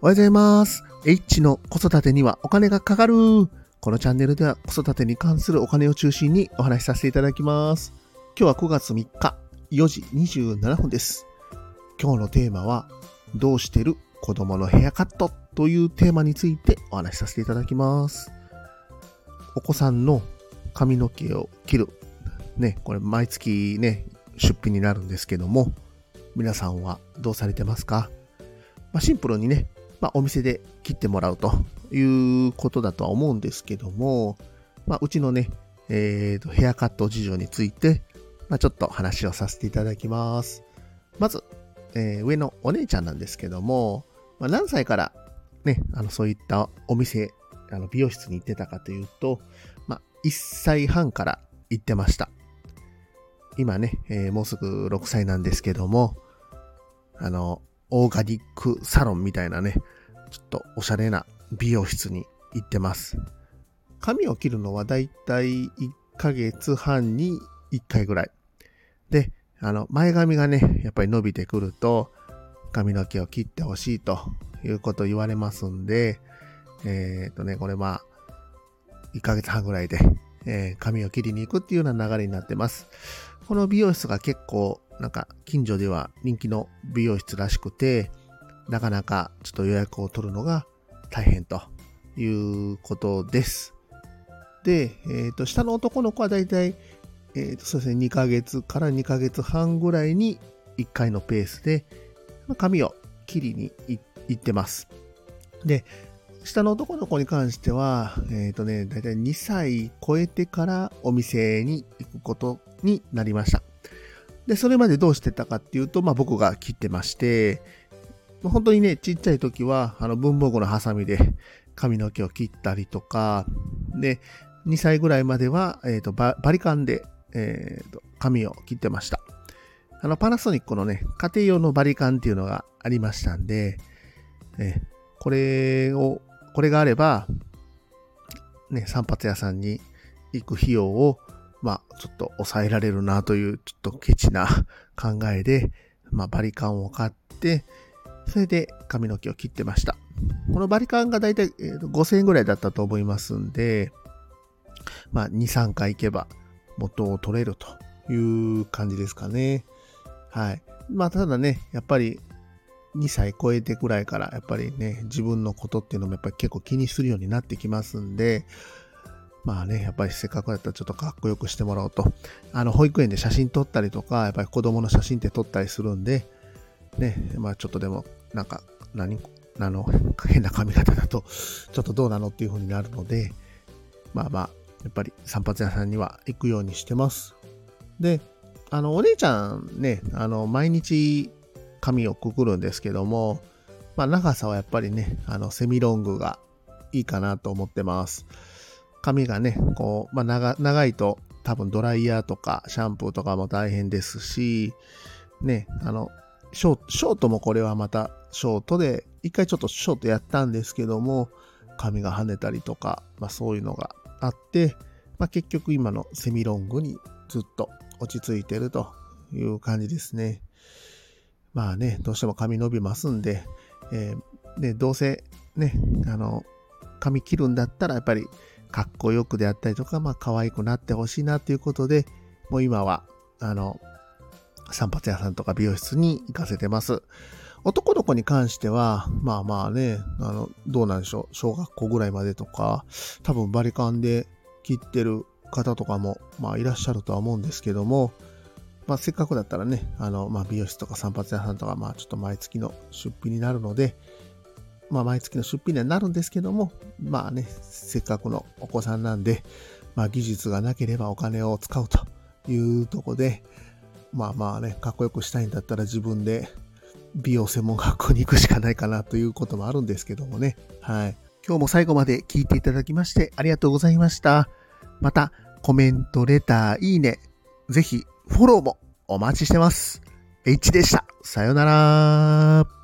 おはようございます。H の子育てにはお金がかかる。このチャンネルでは子育てに関するお金を中心にお話しさせていただきます。今日は9月3日4時27分です。今日のテーマは、どうしてる子供のヘアカットというテーマについてお話しさせていただきます。お子さんの髪の毛を切る。ね、これ毎月ね、出費になるんですけども、皆さんはどうされてますか、まあ、シンプルにね、まあ、お店で切ってもらうということだとは思うんですけども、まあ、うちのね、えーと、ヘアカット事情について、まあ、ちょっと話をさせていただきます。まず、えー上のお姉ちゃんなんですけども、まあ、何歳からね、あの、そういったお店、あの、美容室に行ってたかというと、まあ、1歳半から行ってました。今ね、えーもうすぐ6歳なんですけども、あの、オーガニックサロンみたいなね、ちょっとおしゃれな美容室に行ってます。髪を切るのはだいたい1ヶ月半に1回ぐらい。で、あの、前髪がね、やっぱり伸びてくると、髪の毛を切ってほしいということ言われますんで、えっ、とね、これまあ、1ヶ月半ぐらいで、えー髪を切りに行くっていうような流れになってます。この美容室が結構、なんか、近所では人気の美容室らしくて、なかなかちょっと予約を取るのが大変ということです。で、えっ、と、下の男の子はだいたい、えっ、と、そうですね、2ヶ月から2ヶ月半ぐらいに1回のペースで、髪を切りに行ってます。で、下の男の子に関しては、えっ、とね、だいたい2歳超えてからお店に行くことになりました。で、それまでどうしてたかっていうと、まあ僕が切ってまして、本当にね、ちっちゃい時は、あの文房具のハサミで髪の毛を切ったりとか、で、2歳ぐらいまでは、えっ、とバ、バリカンで、えーと、髪を切ってました。あの、パナソニックのね、家庭用のバリカンっていうのがありましたんで、えこれを、これがあれば、ね、散髪屋さんに行く費用を、まあ、ちょっと抑えられるなという、ちょっとケチな考えで、まあ、バリカンを買って、それで髪の毛を切ってました。このバリカンがだいたい5000円ぐらいだったと思いますんで、まあ、2、3回行けば元を取れるという感じですかね。はい。まあ、ただね、やっぱり2歳超えてくらいから、やっぱりね、自分のことっていうのもやっぱり結構気にするようになってきますんで、まあね、やっぱりせっかくだったらちょっとかっこよくしてもらおうと。あの、保育園で写真撮ったりとか、やっぱり子供の写真って撮ったりするんで、ね、まあちょっとでも、なんか、何、あの、変な髪型だと、ちょっとどうなのっていう風になるので、まあまあ、やっぱり散髪屋さんには行くようにしてます。で、あの、お姉ちゃんね、あの、毎日髪をくくるんですけども、まあ長さはやっぱりね、あの、セミロングがいいかなと思ってます。髪がね、こう、まあ長長いと多分ドライヤーとかシャンプーとかも大変ですし、ね、あの、ショート、ショートもこれはまたショートで、一回ちょっとショートやったんですけども、髪が跳ねたりとか、まあそういうのがあって、まあ結局今のセミロングにずっと落ち着いてるという感じですね。まあね、どうしても髪伸びますんで、えーね、どうせね、あの、髪切るんだったらやっぱりかっこよくであったりとか、まあ可愛くなってほしいなということで、もう今は、あの、散髪屋さんとか美容室に行かせてます。男の子に関しては、まあまあね、あの、どうなんでしょう。小学校ぐらいまでとか、多分バリカンで切ってる方とかも、まあいらっしゃるとは思うんですけども、まあせっかくだったらね、あの、まあ美容室とか散髪屋さんとか、まあちょっと毎月の出費になるので、まあ毎月の出費にはなるんですけども、まあね、せっかくのお子さんなんで、まあ技術がなければお金を使うというとこで、まあまあね、かっこよくしたいんだったら自分で美容専門学校に行くしかないかなということもあるんですけどもね。はい。今日も最後まで聞いていただきましてありがとうございました。また、コメント、レター、いいね、ぜひフォローもお待ちしてます。H でした。さよなら。